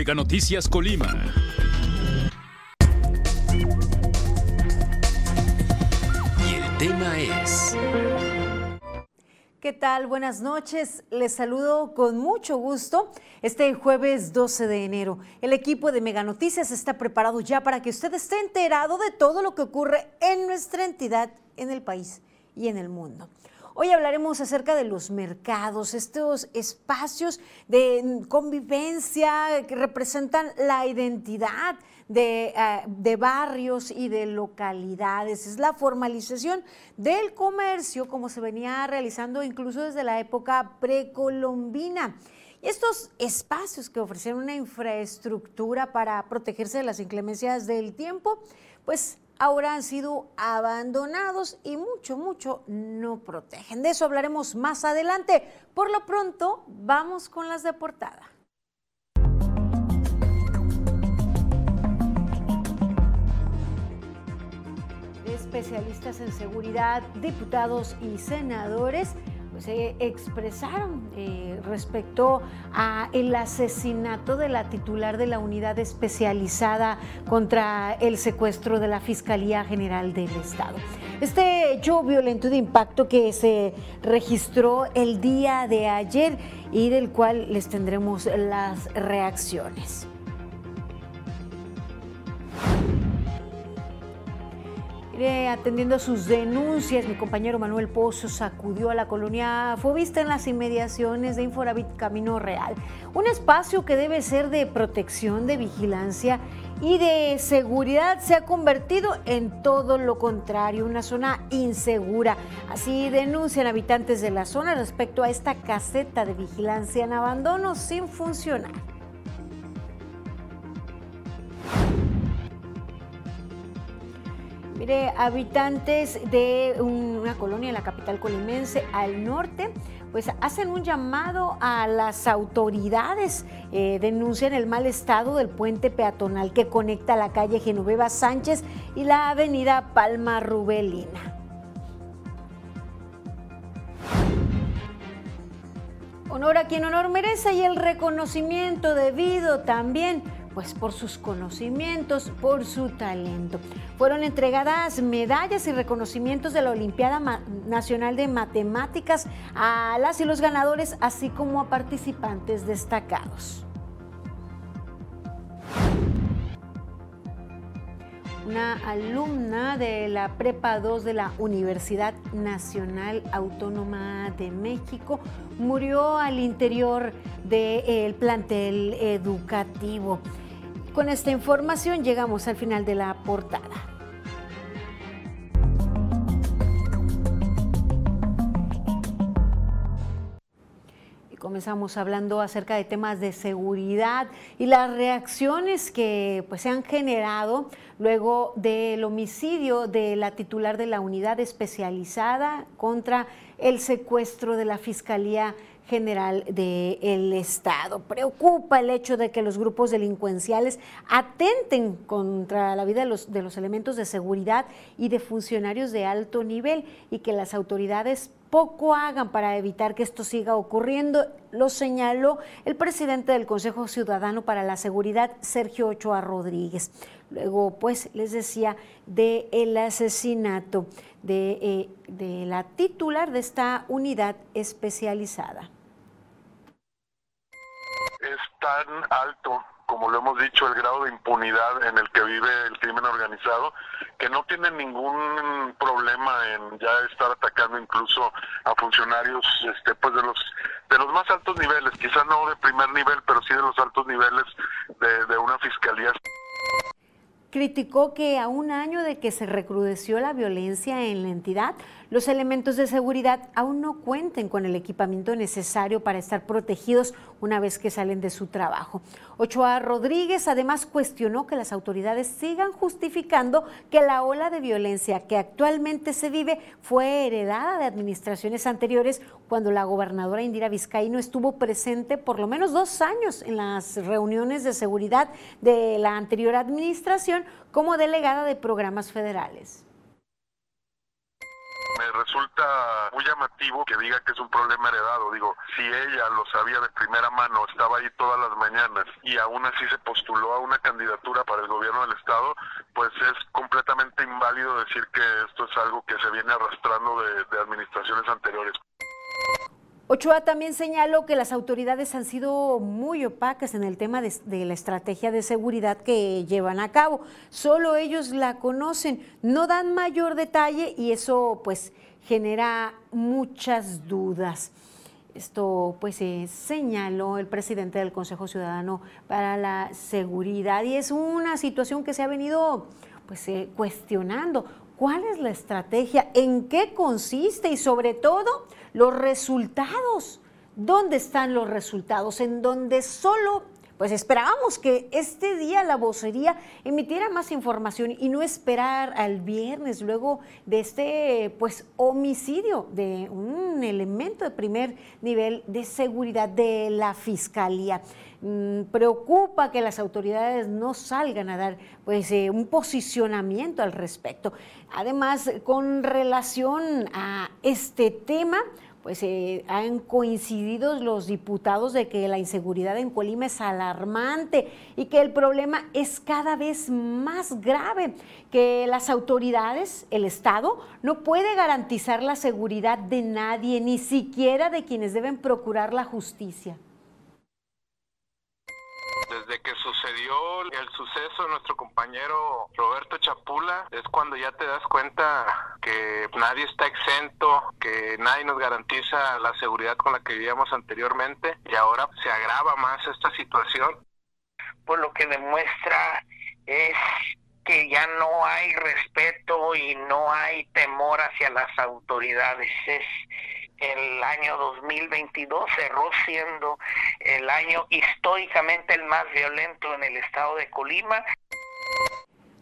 Mega Noticias Colima. Y el tema es... ¿Qué tal? Buenas noches. Les saludo con mucho gusto este jueves 12 de enero. El equipo de Mega Noticias está preparado ya para que usted esté enterado de todo lo que ocurre en nuestra entidad, en el país y en el mundo. Hoy hablaremos acerca de los mercados, estos espacios de convivencia que representan la identidad de, eh, de, barrios y de localidades. Es la formalización del comercio como se venía realizando incluso desde la época precolombina. Y estos espacios que ofrecen una infraestructura para protegerse de las inclemencias del tiempo, pues ahora han sido abandonados y mucho, mucho no protegen. De eso hablaremos más adelante. Por lo pronto, vamos con las de portada. especialistas en seguridad, diputados y senadores se expresaron eh, respecto a el asesinato de la titular de la unidad especializada contra el secuestro de la Fiscalía General del Estado. Este hecho violento de impacto que se registró el día de ayer y del cual les tendremos las reacciones. Atendiendo a sus denuncias, mi compañero Manuel Pozo sacudió a la colonia Fobista en las inmediaciones de Inforavit Camino Real. Un espacio que debe ser de protección, de vigilancia y de seguridad se ha convertido en todo lo contrario, una zona insegura. Así denuncian habitantes de la zona respecto a esta caseta de vigilancia en abandono sin funcionar. Mire, habitantes de una colonia en la capital colimense al norte, pues hacen un llamado a las autoridades, eh, denuncian el mal estado del puente peatonal que conecta la calle Genoveva Sánchez y la avenida Palma Rubelina. Honor a quien honor merece y el reconocimiento debido también pues por sus conocimientos, por su talento. Fueron entregadas medallas y reconocimientos de la Olimpiada Nacional de Matemáticas a las y los ganadores, así como a participantes destacados. una alumna de la Prepa 2 de la Universidad Nacional Autónoma de México murió al interior del plantel educativo. Con esta información llegamos al final de la portada. comenzamos hablando acerca de temas de seguridad y las reacciones que pues, se han generado luego del homicidio de la titular de la unidad especializada contra el secuestro de la Fiscalía General del Estado. Preocupa el hecho de que los grupos delincuenciales atenten contra la vida de los, de los elementos de seguridad y de funcionarios de alto nivel y que las autoridades poco hagan para evitar que esto siga ocurriendo. Lo señaló el presidente del Consejo Ciudadano para la Seguridad, Sergio Ochoa Rodríguez. Luego, pues, les decía del el asesinato de, eh, de la titular de esta unidad especializada. Es tan alto como lo hemos dicho, el grado de impunidad en el que vive el crimen organizado, que no tiene ningún problema en ya estar atacando incluso a funcionarios este pues de los de los más altos niveles, quizá no de primer nivel, pero sí de los altos niveles de, de una fiscalía. Criticó que a un año de que se recrudeció la violencia en la entidad, los elementos de seguridad aún no cuenten con el equipamiento necesario para estar protegidos una vez que salen de su trabajo. Ochoa Rodríguez además cuestionó que las autoridades sigan justificando que la ola de violencia que actualmente se vive fue heredada de administraciones anteriores cuando la gobernadora Indira Vizcaíno estuvo presente por lo menos dos años en las reuniones de seguridad de la anterior administración como delegada de programas federales me resulta muy llamativo que diga que es un problema heredado. Digo, si ella lo sabía de primera mano, estaba ahí todas las mañanas y aún así se postuló a una candidatura para el gobierno del Estado, pues es completamente inválido decir que esto es algo que se viene arrastrando de, de administraciones anteriores. Ochoa también señaló que las autoridades han sido muy opacas en el tema de, la estrategia de seguridad que llevan a cabo. Solo ellos la conocen, no dan mayor detalle y eso pues genera muchas dudas. Esto pues se señaló el presidente del Consejo Ciudadano para la Seguridad y es una situación que se ha venido pues eh, cuestionando. ¿Cuál es la estrategia? ¿En qué consiste? Y sobre todo, los resultados. ¿Dónde están los resultados? En donde solo, pues esperábamos que este día la vocería emitiera más información y no esperar al viernes luego de este, pues, homicidio de un elemento de primer nivel de seguridad de la Fiscalía. Mm, preocupa que las autoridades no salgan a dar pues eh, un posicionamiento al respecto. Además, con relación a este tema, pues eh, han coincidido los diputados de que la inseguridad en Colima es alarmante y que el problema es cada vez más grave, que las autoridades, el Estado, no puede garantizar la seguridad de nadie, ni siquiera de quienes deben procurar la justicia. Desde que el suceso de nuestro compañero Roberto Chapula, es cuando ya te das cuenta que nadie está exento, que nadie nos garantiza la seguridad con la que vivíamos anteriormente y ahora se agrava más esta situación. Pues lo que demuestra es que ya no hay respeto y no hay temor hacia las autoridades. Es el año 2022 cerró siendo el año históricamente el más violento en el estado de Colima.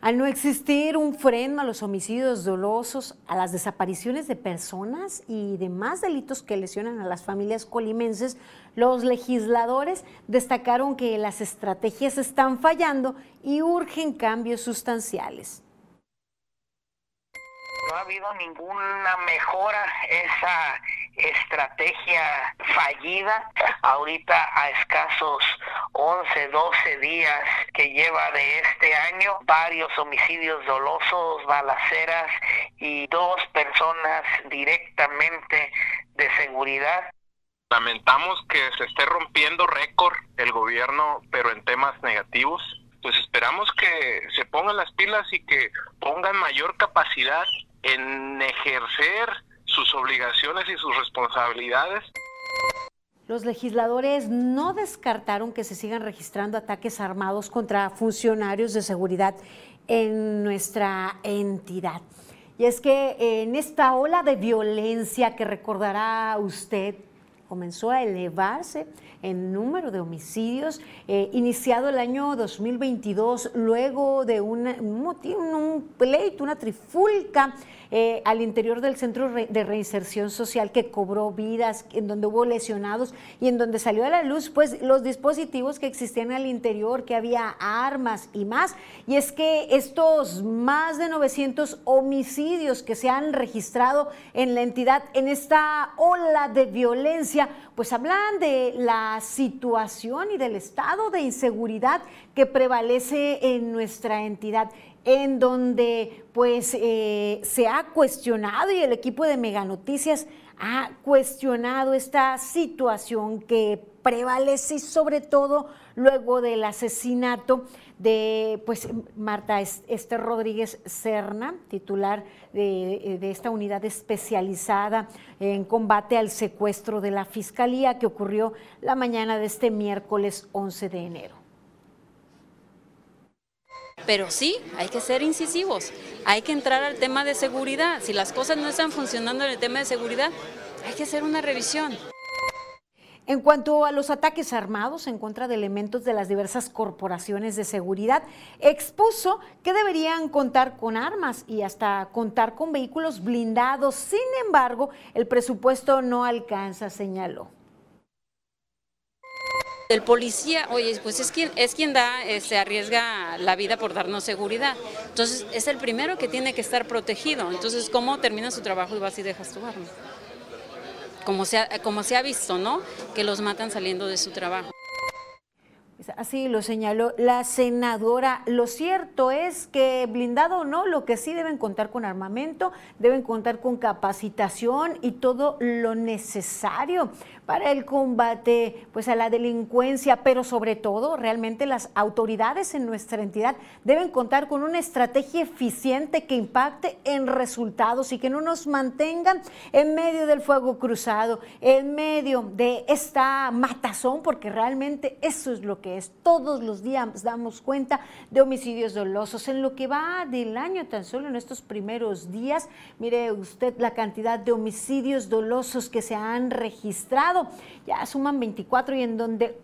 Al no existir un freno a los homicidios dolosos, a las desapariciones de personas y demás delitos que lesionan a las familias colimenses, los legisladores destacaron que las estrategias están fallando y urgen cambios sustanciales no ha habido ninguna mejora esa estrategia fallida ahorita a escasos 11, 12 días que lleva de este año varios homicidios dolosos, balaceras y dos personas directamente de seguridad. Lamentamos que se esté rompiendo récord el gobierno, pero en temas negativos. Pues esperamos que se pongan las pilas y que pongan mayor capacidad en ejercer sus obligaciones y sus responsabilidades. Los legisladores no descartaron que se sigan registrando ataques armados contra funcionarios de seguridad en nuestra entidad. Y es que en esta ola de violencia que recordará usted, comenzó a elevarse el número de homicidios, eh, iniciado el año 2022, luego de un, un pleito, una trifulca eh, al interior del Centro de Reinserción Social que cobró vidas, en donde hubo lesionados y en donde salió a la luz pues los dispositivos que existían al interior, que había armas y más. Y es que estos más de 900 homicidios que se han registrado en la entidad en esta ola de violencia, pues hablan de la situación y del estado de inseguridad que prevalece en nuestra entidad en donde pues eh, se ha cuestionado y el equipo de Mega Noticias ha cuestionado esta situación que prevalece sobre todo luego del asesinato de pues Marta Esther Rodríguez Serna, titular de, de, esta unidad especializada en combate al secuestro de la Fiscalía que ocurrió la mañana de este miércoles 11 de enero. Pero sí, hay que ser incisivos, hay que entrar al tema de seguridad. Si las cosas no están funcionando en el tema de seguridad, hay que hacer una revisión. En cuanto a los ataques armados en contra de elementos de las diversas corporaciones de seguridad, expuso que deberían contar con armas y hasta contar con vehículos blindados. Sin embargo, el presupuesto no alcanza, señaló. El policía, oye, pues es quien, es quien da, se este, arriesga la vida por darnos seguridad. Entonces, es el primero que tiene que estar protegido. Entonces, ¿cómo termina su trabajo y vas y dejas tu arma? Como se, ha, como se ha visto, ¿no? Que los matan saliendo de su trabajo. Así lo señaló la senadora. Lo cierto es que blindado o no, lo que sí deben contar con armamento, deben contar con capacitación y todo lo necesario para el combate pues a la delincuencia, pero sobre todo realmente las autoridades en nuestra entidad deben contar con una estrategia eficiente que impacte en resultados y que no nos mantengan en medio del fuego cruzado, en medio de esta matazón, porque realmente eso es lo que es. Todos los días damos cuenta de homicidios dolosos. En lo que va del año, tan solo en estos primeros días, mire usted la cantidad de homicidios dolosos que se han registrado ya suman 24 y en donde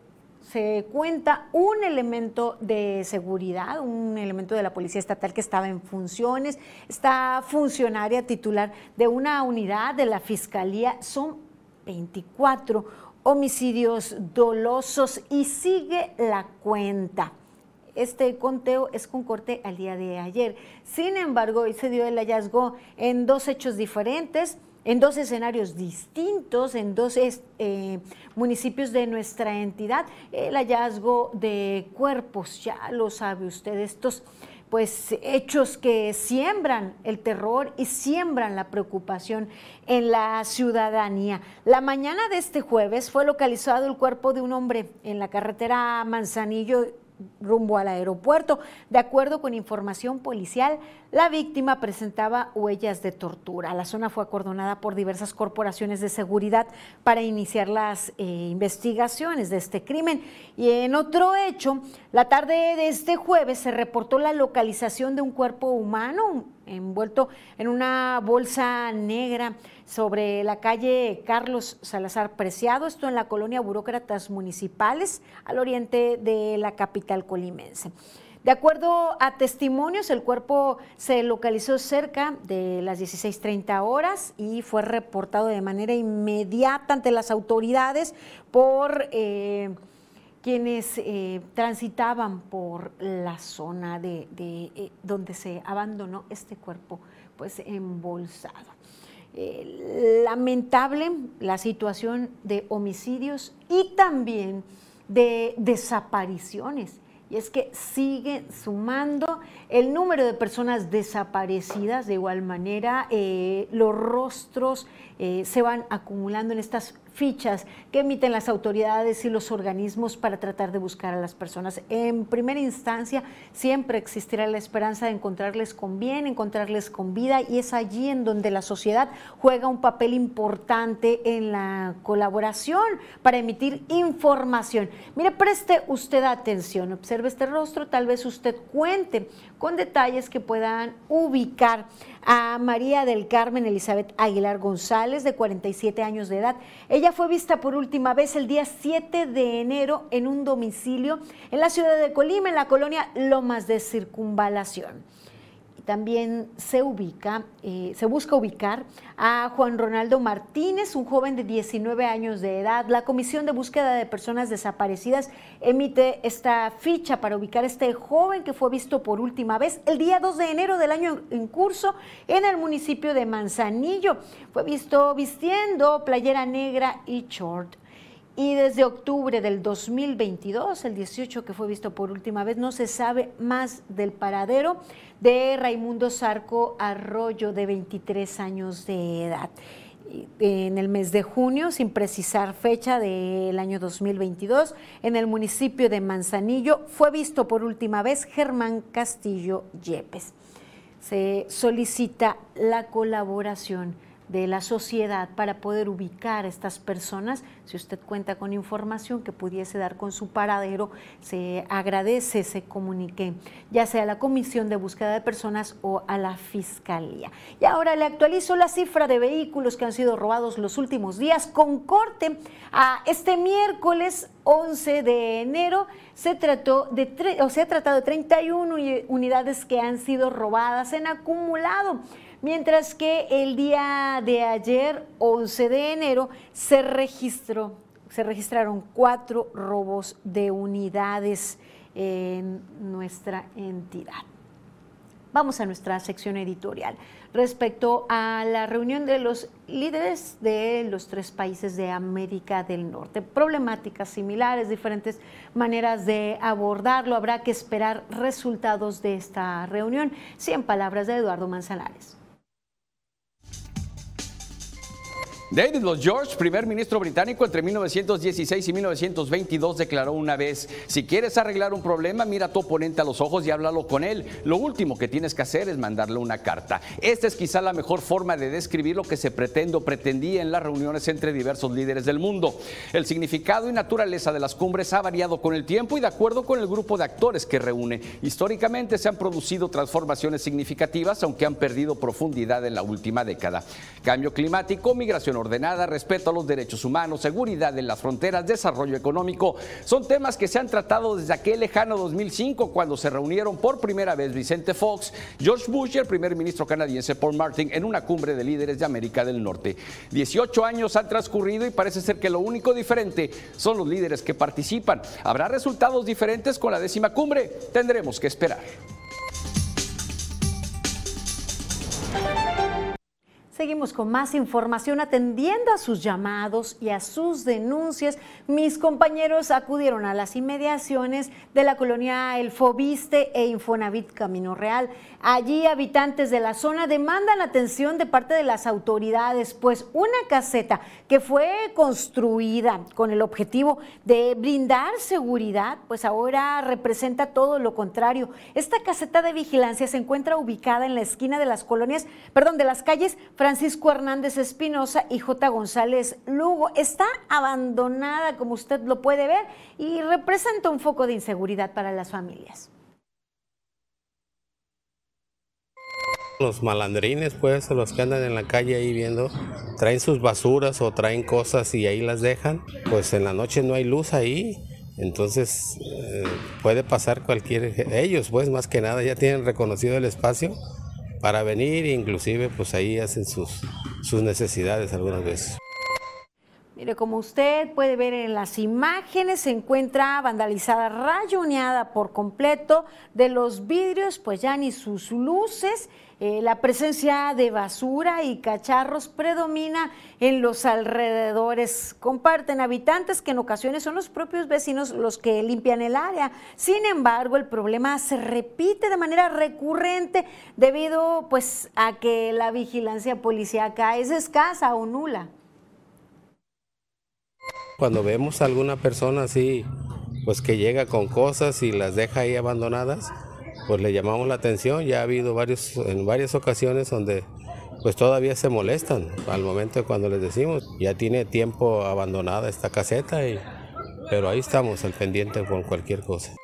se cuenta un elemento de seguridad, un elemento de la Policía Estatal que estaba en funciones, esta funcionaria titular de una unidad de la Fiscalía, son 24 homicidios dolosos y sigue la cuenta. Este conteo es con corte al día de ayer. Sin embargo, hoy se dio el hallazgo en dos hechos diferentes en dos escenarios distintos, en dos eh, municipios de nuestra entidad, el hallazgo de cuerpos, ya lo sabe usted, estos pues hechos que siembran el terror y siembran la preocupación en la ciudadanía. La mañana de este jueves fue localizado el cuerpo de un hombre en la carretera Manzanillo rumbo al aeropuerto. De acuerdo con información policial, la víctima presentaba huellas de tortura. La zona fue acordonada por diversas corporaciones de seguridad para iniciar las eh, investigaciones de este crimen. Y en otro hecho, la tarde de este jueves se reportó la localización de un cuerpo humano envuelto en una bolsa negra sobre la calle Carlos Salazar Preciado, esto en la colonia Burócratas Municipales, al oriente de la capital colimense. De acuerdo a testimonios, el cuerpo se localizó cerca de las 16.30 horas y fue reportado de manera inmediata ante las autoridades por eh, quienes eh, transitaban por la zona de, eh, donde se abandonó este cuerpo pues embolsado. lamentable la situación de homicidios y también de desapariciones y es que sigue sumando. El número de personas desaparecidas, de igual manera eh, los rostros eh, se van acumulando en estas fichas que emiten las autoridades y los organismos para tratar de buscar a las personas. En primera instancia, siempre existirá la esperanza de encontrarles con bien, encontrarles con vida, y es allí en donde la sociedad juega un papel importante en la colaboración para emitir información. Mire, preste usted atención, observe este rostro, tal vez usted cuente con detalles que puedan ubicar a María del Carmen Elizabeth Aguilar González, de 47 años de edad. Ella fue vista por última vez el día 7 de enero en un domicilio en la ciudad de Colima, en la colonia Lomas de Circunvalación también se ubica, eh, se busca ubicar a Juan Ronaldo Martínez, un joven de 19 años de edad. La Comisión de Búsqueda de Personas Desaparecidas emite esta ficha para ubicar a este joven que fue visto por última vez el día 2 de enero del año en curso en el municipio de Manzanillo. Fue visto vistiendo playera negra y short. Y desde octubre del 2022, el 18 que fue visto por última vez, no se sabe más del paradero de Raimundo Zarco Arroyo, de 23 años de edad. En el mes de junio, sin precisar fecha del año 2022, en el municipio de Manzanillo fue visto por última vez Germán Castillo Yepes. Se solicita la colaboración de la sociedad para poder ubicar a estas personas. Si usted cuenta con información que pudiese dar con su paradero, se agradece, se comunique, ya sea a la Comisión de Búsqueda de Personas o a la Fiscalía. Y ahora le actualizo la cifra de vehículos que han sido robados los últimos días con corte a este miércoles 11 de enero. Se trató de, o se ha tratado de 31 unidades que han sido robadas en acumulado mientras que el día de ayer, 11 de enero, se registró se registraron cuatro robos de unidades en nuestra entidad. Vamos a nuestra sección editorial. Respecto a la reunión de los líderes de los tres países de América del Norte, problemáticas similares, diferentes maneras de abordarlo, habrá que esperar resultados de esta reunión. Cien palabras de Eduardo Manzanares. David Lloyd George, primer ministro británico entre 1916 y 1922, declaró una vez, si quieres arreglar un problema, mira a tu oponente a los ojos y háblalo con él. Lo último que tienes que hacer es mandarle una carta. Esta es quizá la mejor forma de describir lo que se pretende o pretendía en las reuniones entre diversos líderes del mundo. El significado y naturaleza de las cumbres ha variado con el tiempo y de acuerdo con el grupo de actores que reúne. Históricamente se han producido transformaciones significativas, aunque han perdido profundidad en la última década. Cambio climático, migración ordenada, respeto a los derechos humanos, seguridad en las fronteras, desarrollo económico, son temas que se han tratado desde aquel lejano 2005 cuando se reunieron por primera vez Vicente Fox, George Bush y el primer ministro canadiense Paul Martin en una cumbre de líderes de América del Norte. 18 años han transcurrido y parece ser que lo único diferente son los líderes que participan. ¿Habrá resultados diferentes con la décima cumbre? Tendremos que esperar. Seguimos con más información atendiendo a sus llamados y a sus denuncias. Mis compañeros acudieron a las inmediaciones de la colonia El Fobiste e Infonavit Camino Real. Allí habitantes de la zona demandan atención de parte de las autoridades, pues una caseta que fue construida con el objetivo de brindar seguridad, pues ahora representa todo lo contrario. Esta caseta de vigilancia se encuentra ubicada en la esquina de las colonias, perdón, de las calles Francisco Hernández Espinosa y J. González Lugo. Está abandonada, como usted lo puede ver, y representa un foco de inseguridad para las familias. Los malandrines, pues, los que andan en la calle ahí viendo, traen sus basuras o traen cosas y ahí las dejan. Pues en la noche no hay luz ahí, entonces eh, puede pasar cualquier... Ellos, pues, más que nada, ya tienen reconocido el espacio para venir, inclusive, pues ahí hacen sus, sus necesidades algunas veces. Mire, como usted puede ver en las imágenes, se encuentra vandalizada, rayoneada por completo de los vidrios, pues ya ni sus luces. Eh, la presencia de basura y cacharros predomina en los alrededores. Comparten habitantes que en ocasiones son los propios vecinos los que limpian el área. Sin embargo, el problema se repite de manera recurrente debido pues a que la vigilancia policíaca es escasa o nula. Cuando vemos a alguna persona así, pues que llega con cosas y las deja ahí abandonadas, pues le llamamos la atención. Ya ha habido varios, en varias ocasiones donde pues todavía se molestan al momento cuando les decimos, ya tiene tiempo abandonada esta caseta, y, pero ahí estamos al pendiente con cualquier cosa.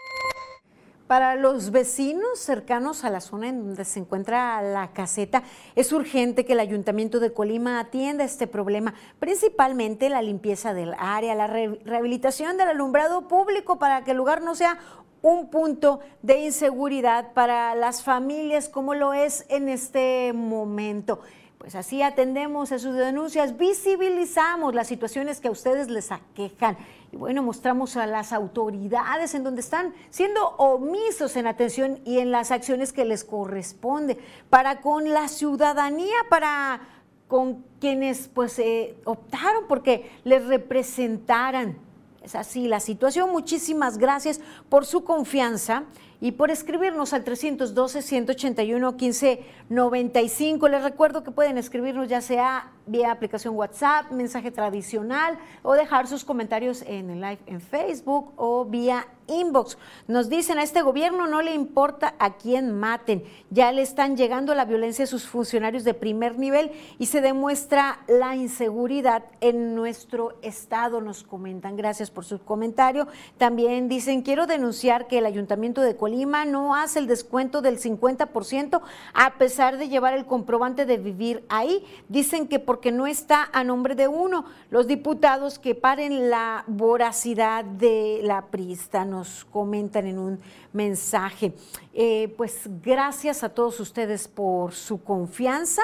Para los vecinos cercanos a la zona en donde se encuentra la caseta, es urgente que el Ayuntamiento de Colima atienda este problema, principalmente la limpieza del área, la rehabilitación del alumbrado público para que el lugar no sea un punto de inseguridad para las familias como lo es en este momento. Pues así atendemos a sus denuncias, visibilizamos las situaciones que a ustedes les aquejan y bueno, mostramos a las autoridades en donde están siendo omisos en atención y en las acciones que les corresponde para con la ciudadanía, para con quienes pues eh, optaron porque les representaran. Así la situación. Muchísimas gracias por su confianza y por escribirnos al 312-181-1595. Les recuerdo que pueden escribirnos ya sea vía aplicación WhatsApp, mensaje tradicional o dejar sus comentarios en el live en Facebook o vía inbox. Nos dicen a este gobierno no le importa a quién maten, ya le están llegando la violencia a sus funcionarios de primer nivel y se demuestra la inseguridad en nuestro estado, nos comentan. Gracias por su comentario. También dicen, quiero denunciar que el ayuntamiento de Colima no hace el descuento del 50% a pesar de llevar el comprobante de vivir ahí. Dicen que porque no está a nombre de uno. Los diputados que paren la voracidad de la prista nos comentan en un mensaje. Eh, pues gracias a todos ustedes por su confianza.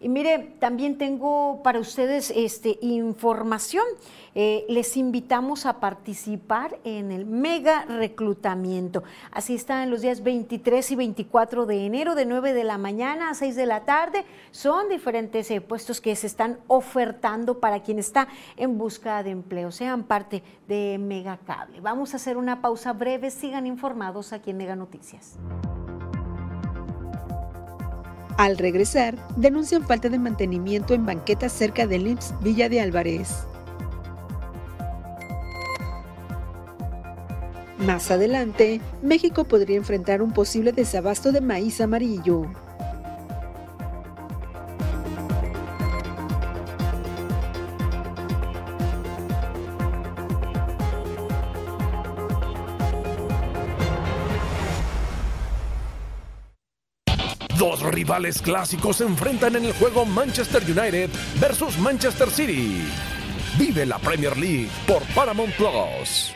Y mire, también tengo para ustedes este, información. Eh, les invitamos a participar en el mega reclutamiento. Así está en los días 23 y 24 de enero, de 9 de la mañana a 6 de la tarde. Son diferentes eh, puestos que se están ofertando para quien está en busca de empleo. Sean parte de Mega Cable. Vamos a hacer una pausa breve. Sigan informados aquí en Mega Noticias. Al regresar, denuncian falta de mantenimiento en banquetas cerca del IMSS Villa de Álvarez. Más adelante, México podría enfrentar un posible desabasto de maíz amarillo. Rivales clásicos se enfrentan en el juego Manchester United versus Manchester City. Vive la Premier League por Paramount Plus.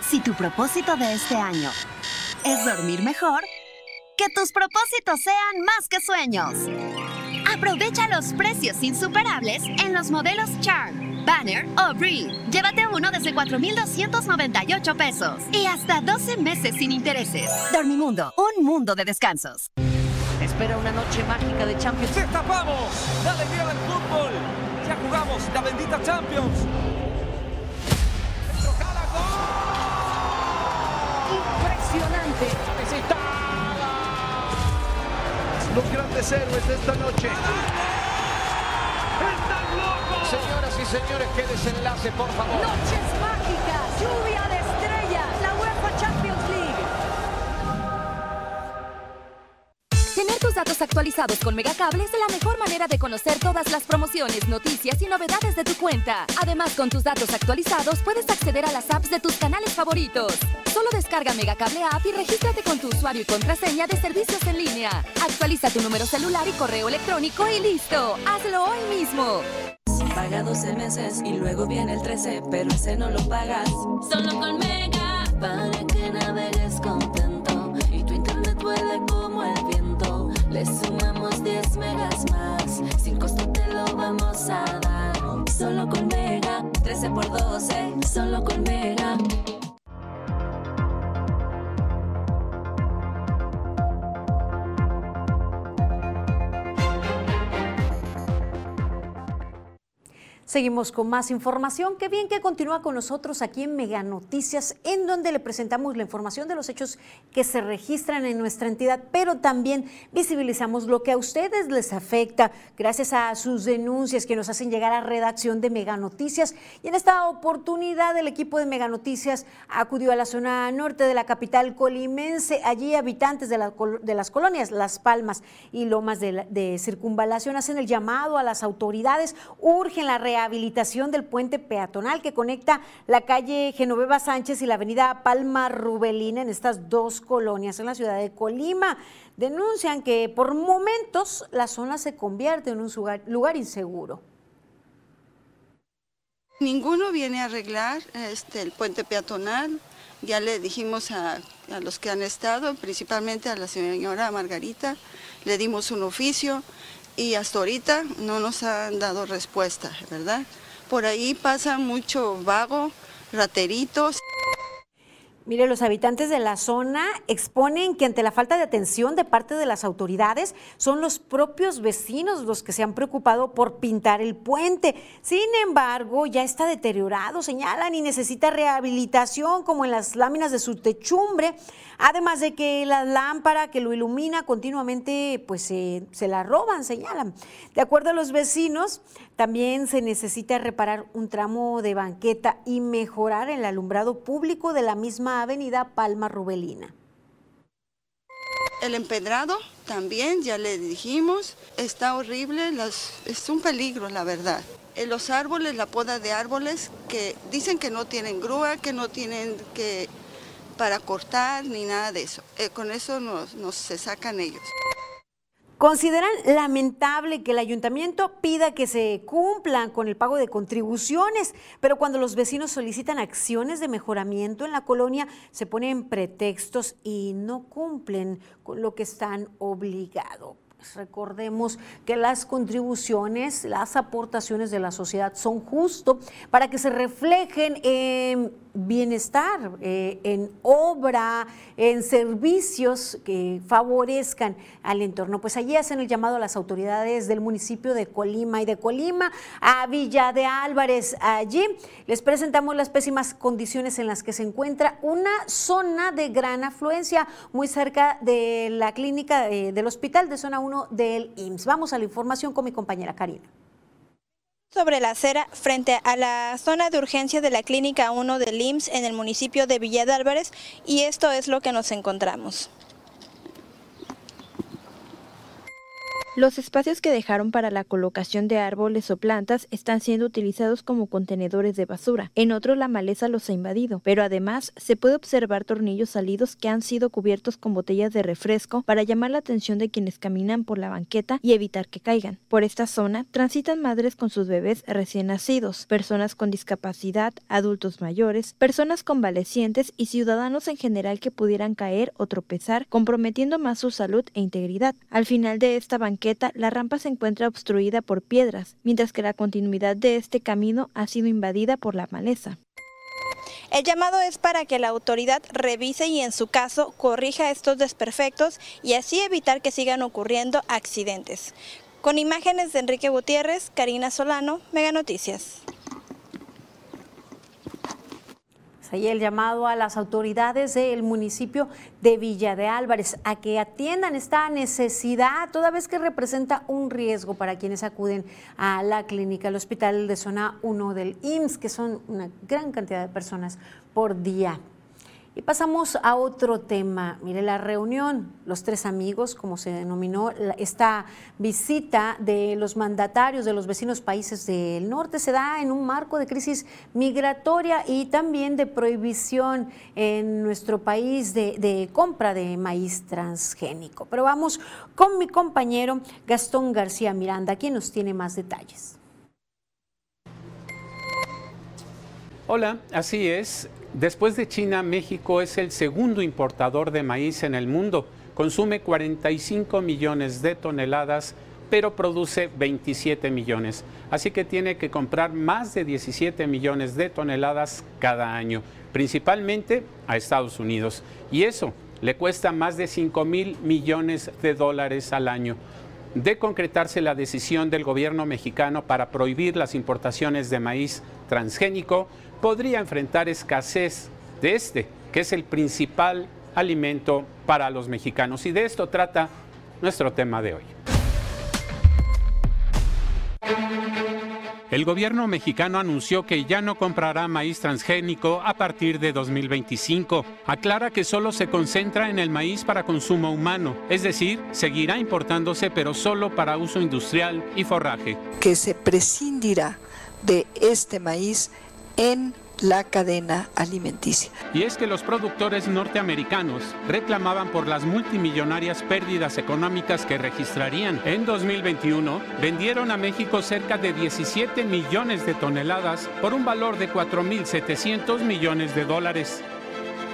Si tu propósito de este año es dormir mejor, que tus propósitos sean más que sueños. Aprovecha los precios insuperables en los modelos Charm, Banner o Breathe. Llévate uno desde 4,298 pesos y hasta 12 meses sin intereses. Dormimundo, un mundo de descansos. Espera una noche mágica de Champions. ¡Destapamos! ¡La alegría del fútbol! ¡Ya jugamos la bendita Champions! ¡Impresionante! Los grandes héroes de esta noche. ¡Están locos! Señoras y señores, qué desenlace, por favor. Noches mágicas, lluvia de Tener tus datos actualizados con Megacable es la mejor manera de conocer todas las promociones, noticias y novedades de tu cuenta. Además, con tus datos actualizados puedes acceder a las apps de tus canales favoritos. Solo descarga Megacable App y regístrate con tu usuario y contraseña de servicios en línea. Actualiza tu número celular y correo electrónico y listo. Hazlo hoy mismo. Paga 12 meses y luego viene el 13, pero ese no lo pagas. Solo con Mega, para que navegues contento y tu internet vuele como el viento. Le sumamos 10 megas más, sin costo te lo vamos a dar. Solo con Mega, 13 por 12, solo con Mega. Seguimos con más información. Qué bien que continúa con nosotros aquí en Mega Noticias, en donde le presentamos la información de los hechos que se registran en nuestra entidad, pero también visibilizamos lo que a ustedes les afecta gracias a sus denuncias que nos hacen llegar a redacción de Mega Noticias. Y en esta oportunidad el equipo de Mega Noticias acudió a la zona norte de la capital colimense. Allí habitantes de, la, de las colonias Las Palmas y Lomas de, de Circunvalación hacen el llamado a las autoridades, urgen la rehabilitación del puente peatonal que conecta la calle Genoveva Sánchez y la avenida Palma Rubelina en estas dos colonias en la ciudad de Colima. Denuncian que por momentos la zona se convierte en un lugar, lugar inseguro. Ninguno viene a arreglar este, el puente peatonal. Ya le dijimos a, a los que han estado, principalmente a la señora Margarita, le dimos un oficio y hasta ahorita no nos han dado respuesta, ¿verdad? Por ahí pasa mucho vago, rateritos. Mire, los habitantes de la zona exponen que ante la falta de atención de parte de las autoridades son los propios vecinos los que se han preocupado por pintar el puente. Sin embargo, ya está deteriorado, señalan, y necesita rehabilitación como en las láminas de su techumbre. Además de que la lámpara que lo ilumina continuamente, pues se la roban, señalan. De acuerdo a los vecinos, también se necesita reparar un tramo de banqueta y mejorar el alumbrado público de la misma avenida Palma Rubelina. El empedrado también, ya le dijimos, está horrible, es un peligro, la verdad. En los árboles, la poda de árboles, que dicen que no tienen grúa, que no tienen que para cortar ni nada de eso. Eh, con eso nos, nos se sacan ellos. Consideran lamentable que el ayuntamiento pida que se cumplan con el pago de contribuciones, pero cuando los vecinos solicitan acciones de mejoramiento en la colonia, se ponen pretextos y no cumplen con lo que están obligados. Recordemos que las contribuciones, las aportaciones de la sociedad son justo para que se reflejen en bienestar, eh, en obra, en servicios que favorezcan al entorno. Pues allí hacen el llamado a las autoridades del municipio de Colima y de Colima a Villa de Álvarez. Allí les presentamos las pésimas condiciones en las que se encuentra una zona de gran afluencia muy cerca de la clínica eh, del hospital de zona 1 del IMSS. Vamos a la información con mi compañera Karina sobre la acera frente a la zona de urgencia de la Clínica 1 del IMSS en el municipio de Villa Álvarez y esto es lo que nos encontramos. Los espacios que dejaron para la colocación de árboles o plantas están siendo utilizados como contenedores de basura. En otros la maleza los ha invadido, pero además se puede observar tornillos salidos que han sido cubiertos con botellas de refresco para llamar la atención de quienes caminan por la banqueta y evitar que caigan. Por esta zona transitan madres con sus bebés recién nacidos, personas con discapacidad, adultos mayores, personas convalecientes y ciudadanos en general que pudieran caer o tropezar, comprometiendo más su salud e integridad. Al final de esta banqueta la rampa se encuentra obstruida por piedras, mientras que la continuidad de este camino ha sido invadida por la maleza. El llamado es para que la autoridad revise y en su caso corrija estos desperfectos y así evitar que sigan ocurriendo accidentes. Con imágenes de Enrique Gutiérrez, Karina Solano, Mega Noticias. Ahí el llamado a las autoridades del municipio de Villa de Álvarez a que atiendan esta necesidad, toda vez que representa un riesgo para quienes acuden a la clínica, al hospital de zona 1 del IMSS, que son una gran cantidad de personas por día. Y pasamos a otro tema. Mire, la reunión, los tres amigos, como se denominó esta visita de los mandatarios de los vecinos países del norte, se da en un marco de crisis migratoria y también de prohibición en nuestro país de, de compra de maíz transgénico. Pero vamos con mi compañero Gastón García Miranda, quien nos tiene más detalles. Hola, así es. Después de China, México es el segundo importador de maíz en el mundo. Consume 45 millones de toneladas, pero produce 27 millones. Así que tiene que comprar más de 17 millones de toneladas cada año, principalmente a Estados Unidos. Y eso le cuesta más de 5 mil millones de dólares al año. De concretarse la decisión del gobierno mexicano para prohibir las importaciones de maíz transgénico, podría enfrentar escasez de este, que es el principal alimento para los mexicanos. Y de esto trata nuestro tema de hoy. El gobierno mexicano anunció que ya no comprará maíz transgénico a partir de 2025. Aclara que solo se concentra en el maíz para consumo humano, es decir, seguirá importándose pero solo para uso industrial y forraje. Que se prescindirá de este maíz en la cadena alimenticia. Y es que los productores norteamericanos reclamaban por las multimillonarias pérdidas económicas que registrarían. En 2021 vendieron a México cerca de 17 millones de toneladas por un valor de 4.700 millones de dólares.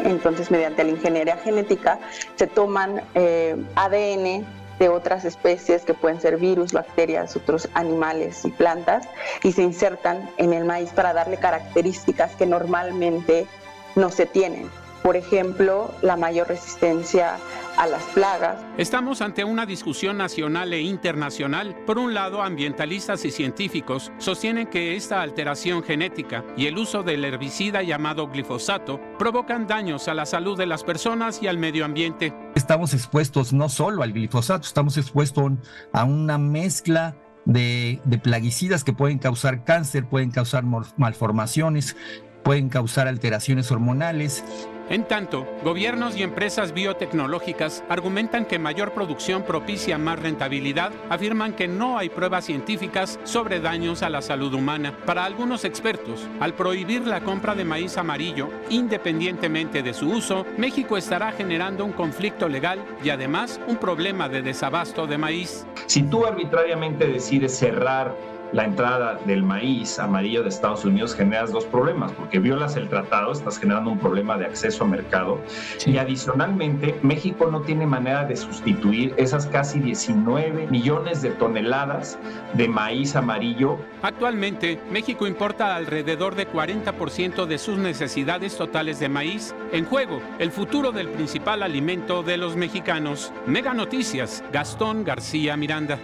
Entonces, mediante la ingeniería genética se toman eh, ADN de otras especies que pueden ser virus, bacterias, otros animales y plantas y se insertan en el maíz para darle características que normalmente no se tienen. Por ejemplo, la mayor resistencia a las plagas. Estamos ante una discusión nacional e internacional. Por un lado, ambientalistas y científicos sostienen que esta alteración genética y el uso del herbicida llamado glifosato provocan daños a la salud de las personas y al medio ambiente. Estamos expuestos no solo al glifosato, estamos expuestos a una mezcla de, de, plaguicidas que pueden causar cáncer, pueden causar malformaciones, pueden causar alteraciones hormonales en tanto, gobiernos y empresas biotecnológicas argumentan que mayor producción propicia más rentabilidad, afirman que no hay pruebas científicas sobre daños a la salud humana. Para algunos expertos, al prohibir la compra de maíz amarillo, independientemente de su uso, México estará generando un conflicto legal y además un problema de desabasto de maíz. Si tú arbitrariamente decides cerrar la entrada del maíz amarillo de Estados Unidos generas dos problemas, porque violas el tratado, estás generando un problema de acceso a mercado y adicionalmente México no tiene manera de sustituir esas casi 19 millones de toneladas de maíz amarillo. Actualmente, México importa alrededor de 40% de sus necesidades totales de maíz. En juego, el futuro del principal alimento de los mexicanos. Mega Noticias, Gastón García Miranda.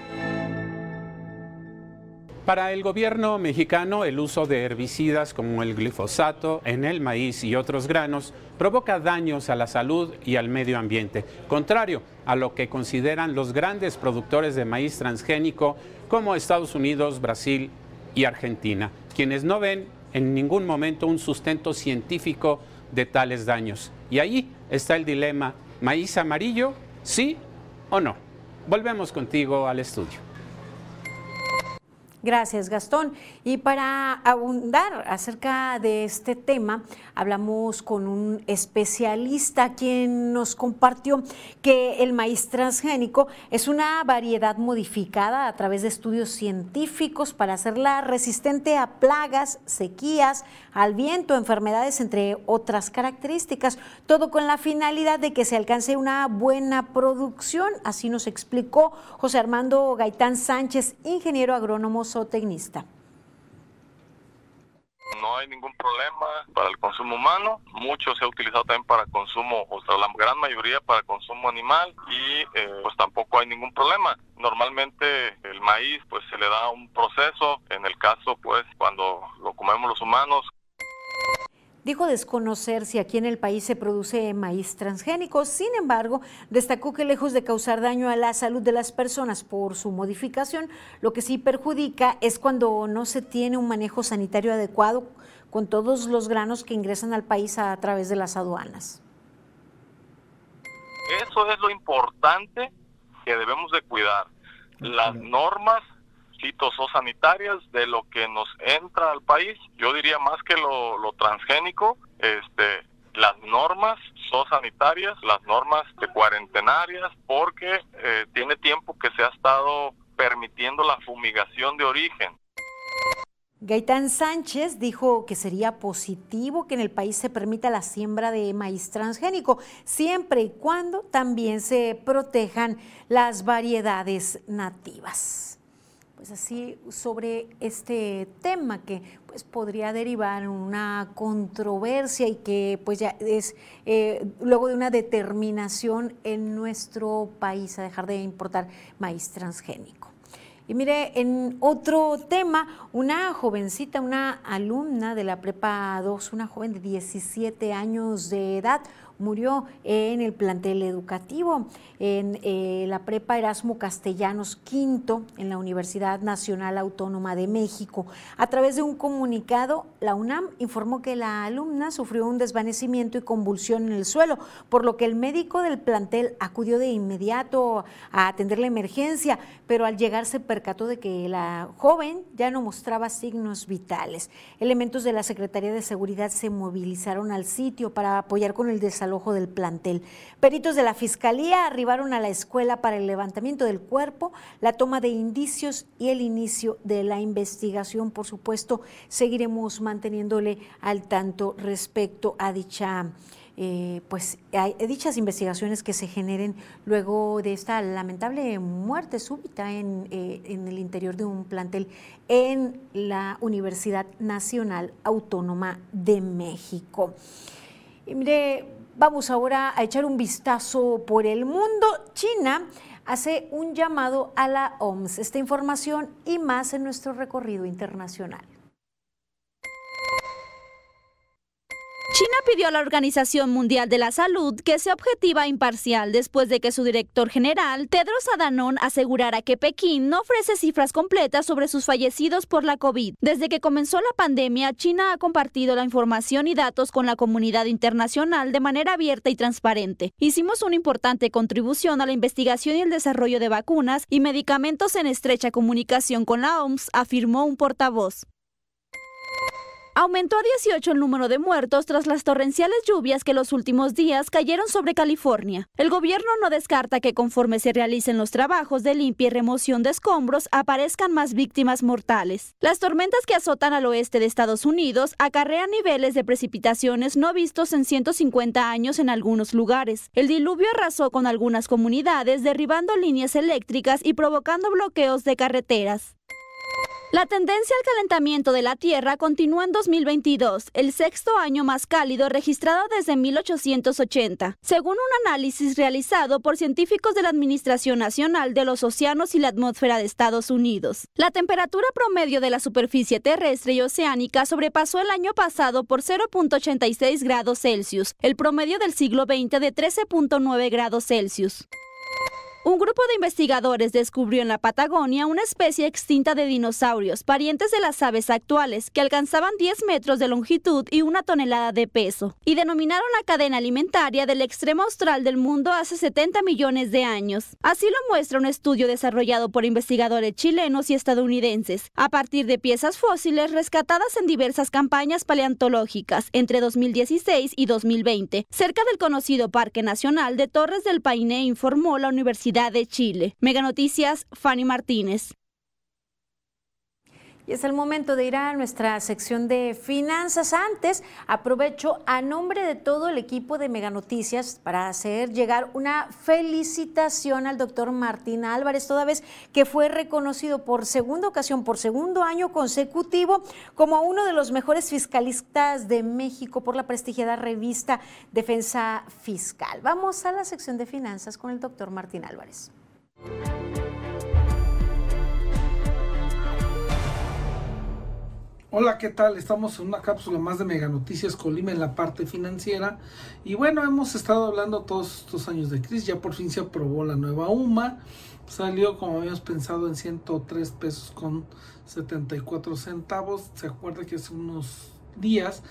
Para el gobierno mexicano, el uso de herbicidas como el glifosato en el maíz y otros granos provoca daños a la salud y al medio ambiente, contrario a lo que consideran los grandes productores de maíz transgénico como Estados Unidos, Brasil y Argentina, quienes no ven en ningún momento un sustento científico de tales daños. Y ahí está el dilema, maíz amarillo, sí o no. Volvemos contigo al estudio. Gracias, Gastón. Y para abundar acerca de este tema, hablamos con un especialista quien nos compartió que el maíz transgénico es una variedad modificada a través de estudios científicos para hacerla resistente a plagas, sequías, al viento, enfermedades, entre otras características. Todo con la finalidad de que se alcance una buena producción. Así nos explicó José Armando Gaitán Sánchez, ingeniero agrónomo No hay ningún problema para el consumo humano, mucho se ha utilizado también para consumo, o sea, la gran mayoría para consumo animal y eh, pues tampoco hay ningún problema. Normalmente el maíz pues se le da un proceso, en el caso pues cuando lo comemos los humanos Dijo desconocer si aquí en el país se produce maíz transgénico, sin embargo, destacó que lejos de causar daño a la salud de las personas por su modificación, lo que sí perjudica es cuando no se tiene un manejo sanitario adecuado con todos los granos que ingresan al país a través de las aduanas. Eso es lo importante que debemos de cuidar. Las normas fitosanitarias de lo que nos entra al país. Yo diría más que lo, transgénico, este, las normas sanitarias, las normas de cuarentenarias, porque eh, tiene tiempo que se ha estado permitiendo la fumigación de origen. Gaitán Sánchez dijo que sería positivo que en el país se permita la siembra de maíz transgénico, siempre y cuando también se protejan las variedades nativas pues así sobre este tema que pues podría derivar en una controversia y que pues ya es eh, luego de una determinación en nuestro país a dejar de importar maíz transgénico. Y mire, en otro tema, una jovencita, una alumna de la Prepa 2, una joven de 17 años de edad, murió en el plantel educativo, en eh, la Prepa Erasmo Castellanos V, en la Universidad Nacional Autónoma de México. A través de un comunicado, la UNAM informó que la alumna sufrió un desvanecimiento y convulsión en el suelo, por lo que el médico del plantel acudió de inmediato a atender la emergencia, pero al llegar se percató de que la joven ya no mostraba signos vitales. Elementos de la Secretaría de Seguridad se movilizaron al sitio para apoyar con el desarrollo ojo del plantel. Peritos de la Fiscalía arribaron a la escuela para el levantamiento del cuerpo, la toma de indicios y el inicio de la investigación. Por supuesto, seguiremos manteniéndole al tanto respecto a dicha eh, pues hay dichas investigaciones que se generen luego de esta lamentable muerte súbita en, eh, en, el interior de un plantel en la Universidad Nacional Autónoma de México. Y mire, Vamos ahora a echar un vistazo por el mundo. China hace un llamado a la OMS. Esta información y más en nuestro recorrido internacional. China pidió a la Organización Mundial de la Salud que sea objetiva e imparcial después de que su director general, Tedros Adhanom, asegurara que Pekín no ofrece cifras completas sobre sus fallecidos por la COVID. Desde que comenzó la pandemia, China ha compartido la información y datos con la comunidad internacional de manera abierta y transparente. Hicimos una importante contribución a la investigación y el desarrollo de vacunas y medicamentos en estrecha comunicación con la OMS, afirmó un portavoz. Aumentó a 18 el número de muertos tras las torrenciales lluvias que los últimos días cayeron sobre California. El gobierno no descarta que conforme se realicen los trabajos de limpia y remoción de escombros aparezcan más víctimas mortales. Las tormentas que azotan al oeste de Estados Unidos acarrean niveles de precipitaciones no vistos en 150 años en algunos lugares. El diluvio arrasó con algunas comunidades, derribando líneas eléctricas y provocando bloqueos de carreteras. La tendencia al calentamiento de la Tierra continúa en 2022, el sexto año más cálido registrado desde 1880, según un análisis realizado por científicos de la Administración Nacional de los Océanos y la Atmósfera de Estados Unidos. La temperatura promedio de la superficie terrestre y oceánica sobrepasó el año pasado por 0.86 grados Celsius, el promedio del siglo XX de 13.9 grados Celsius. Un grupo de investigadores descubrió en la Patagonia una especie extinta de dinosaurios, parientes de las aves actuales, que alcanzaban 10 metros de longitud y una tonelada de peso, y denominaron la cadena alimentaria del extremo austral del mundo hace 70 millones de años. Así lo muestra un estudio desarrollado por investigadores chilenos y estadounidenses, a partir de piezas fósiles rescatadas en diversas campañas paleontológicas entre 2016 y 2020, cerca del conocido Parque Nacional de Torres del Paine, informó la Universidad de Chile. Mega Noticias, Fanny Martínez. Y es el momento de ir a nuestra sección de finanzas. Antes, aprovecho a nombre de todo el equipo de Mega Noticias para hacer llegar una felicitación al doctor Martín Álvarez, toda vez que fue reconocido por segunda ocasión, por segundo año consecutivo, como uno de los mejores fiscalistas de México por la prestigiada revista Defensa Fiscal. Vamos a la sección de finanzas con el doctor Martín Álvarez. Hola, ¿qué tal? Estamos en una cápsula más de Mega Noticias Colima en la parte financiera. Y bueno, hemos estado hablando todos estos años de crisis. Ya por fin se aprobó la nueva UMA. Salió, como habíamos pensado, en 103 pesos con 74 centavos. Se acuerda que hace unos días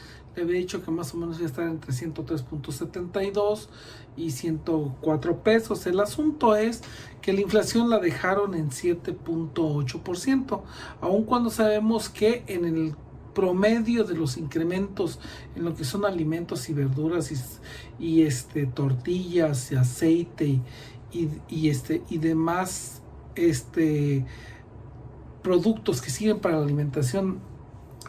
había dicho que más o menos iba a estar entre 103.72 y 104 pesos. El asunto es que la inflación la dejaron en 7.8%, aun cuando sabemos que en el promedio de los incrementos en lo que son alimentos y verduras y, este tortillas y aceite y, y, este y demás este productos que sirven para la alimentación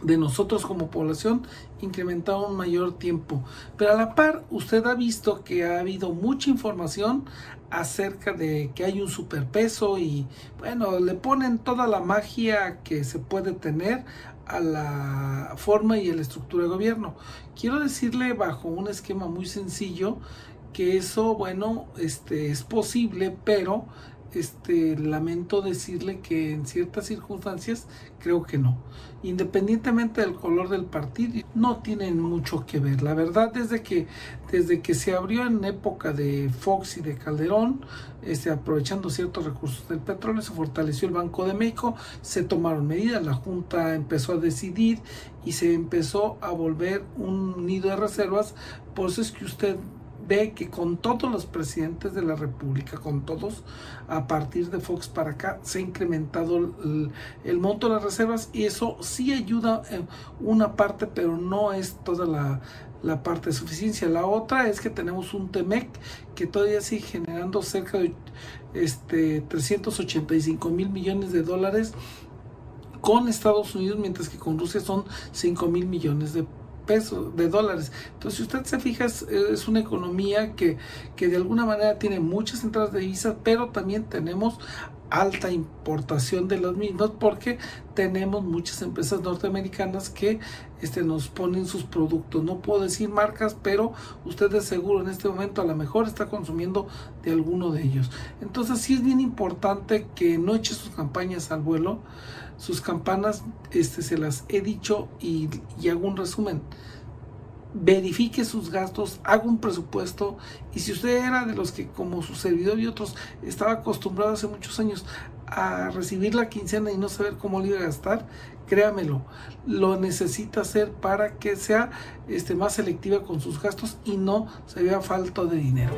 de nosotros como población incrementado un mayor tiempo. Pero a la par, usted ha visto que ha habido mucha información acerca de que hay un superpeso y bueno, le ponen toda la magia que se puede tener a la forma y a la estructura de gobierno. Quiero decirle bajo un esquema muy sencillo que eso, bueno, este es posible, pero este, lamento decirle que en ciertas circunstancias creo que no. Independientemente del color del partido, no tienen mucho que ver. La verdad es de que desde que se abrió en época de Fox y de Calderón, este, aprovechando ciertos recursos del petróleo, se fortaleció el Banco de México, se tomaron medidas, la Junta empezó a decidir y se empezó a volver un nido de reservas. Por eso es que usted ve que con todos los presidentes de la República, con todos, a partir de Fox para acá, se ha incrementado el, monto de las reservas y eso sí ayuda en una parte, pero no es toda la, la parte de suficiencia. La otra es que tenemos un TEMEC que todavía sigue generando cerca de este, 385 mil millones de dólares con Estados Unidos, mientras que con Rusia son 5 mil millones de pesos, de dólares. Entonces, si usted se fija, es, una economía que, que de alguna manera tiene muchas entradas de divisas, pero también tenemos alta importación de los mismos porque tenemos muchas empresas norteamericanas que este, nos ponen sus productos. No puedo decir marcas, pero usted de seguro en este momento a lo mejor está consumiendo de alguno de ellos. Entonces sí es bien importante que no eche sus campañas al vuelo sus campanas, este, se las he dicho y, hago un resumen. Verifique sus gastos, haga un presupuesto y si usted era de los que como su servidor y otros estaba acostumbrado hace muchos años a recibir la quincena y no saber cómo le iba a gastar, créamelo, lo necesita hacer para que sea este, más selectiva con sus gastos y no se vea falta de dinero.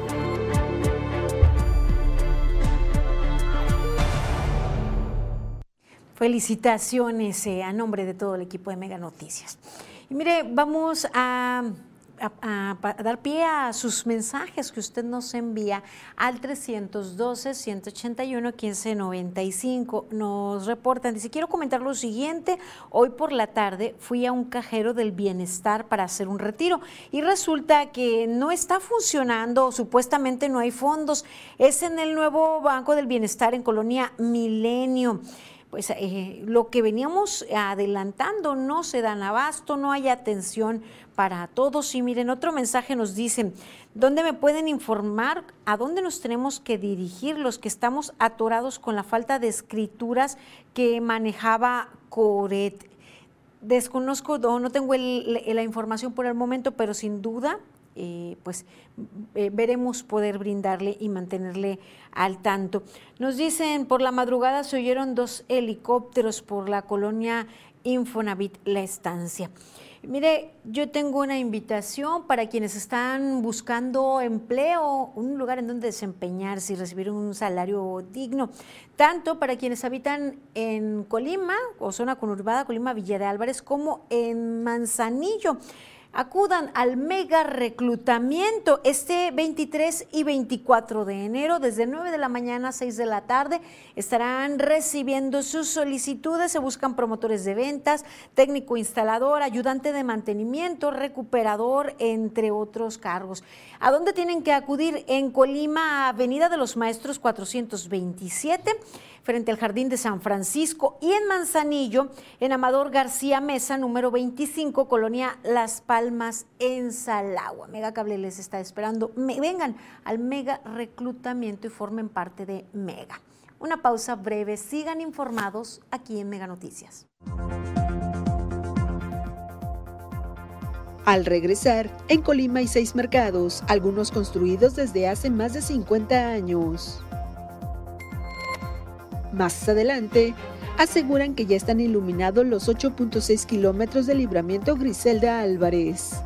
Felicitaciones eh, a nombre de todo el equipo de Mega Noticias. Y mire, vamos a a, dar pie a sus mensajes que usted nos envía al 312-181-1595. Nos reportan, dice, quiero comentar lo siguiente, hoy por la tarde fui a un cajero del bienestar para hacer un retiro y resulta que no está funcionando, supuestamente no hay fondos, es en el nuevo Banco del Bienestar en Colonia Milenio pues eh, lo que veníamos adelantando no se dan abasto, no hay atención para todos. Y miren, otro mensaje nos dicen, ¿dónde me pueden informar a dónde nos tenemos que dirigir los que estamos atorados con la falta de escrituras que manejaba Coret? Desconozco, no, no tengo la información por el momento, pero sin duda eh, pues eh, veremos poder brindarle y mantenerle al tanto. Nos dicen, por la madrugada se oyeron dos helicópteros por la colonia Infonavit La Estancia. Mire, yo tengo una invitación para quienes están buscando empleo, un lugar en donde desempeñarse y recibir un salario digno, tanto para quienes habitan en Colima o zona conurbada, Colima Villa de Álvarez, como en Manzanillo acudan al mega reclutamiento este 23 y 24 de enero, desde 9 de la mañana a 6 de la tarde. Estarán recibiendo sus solicitudes. Se buscan promotores de ventas, técnico instalador, ayudante de mantenimiento, recuperador, entre otros cargos. ¿A dónde tienen que acudir? En Colima, Avenida de los Maestros 427 frente al Jardín de San Francisco y en Manzanillo, en Amador García Mesa, número 25, Colonia Las Palmas, en Salagua. Mega Cable les está esperando. vengan al mega reclutamiento y formen parte de Mega. Una pausa breve, sigan informados aquí en Mega Noticias. Al regresar, en Colima hay seis mercados, algunos construidos desde hace más de 50 años. Más adelante, aseguran que ya están iluminados los 8.6 kilómetros de libramiento Griselda Álvarez.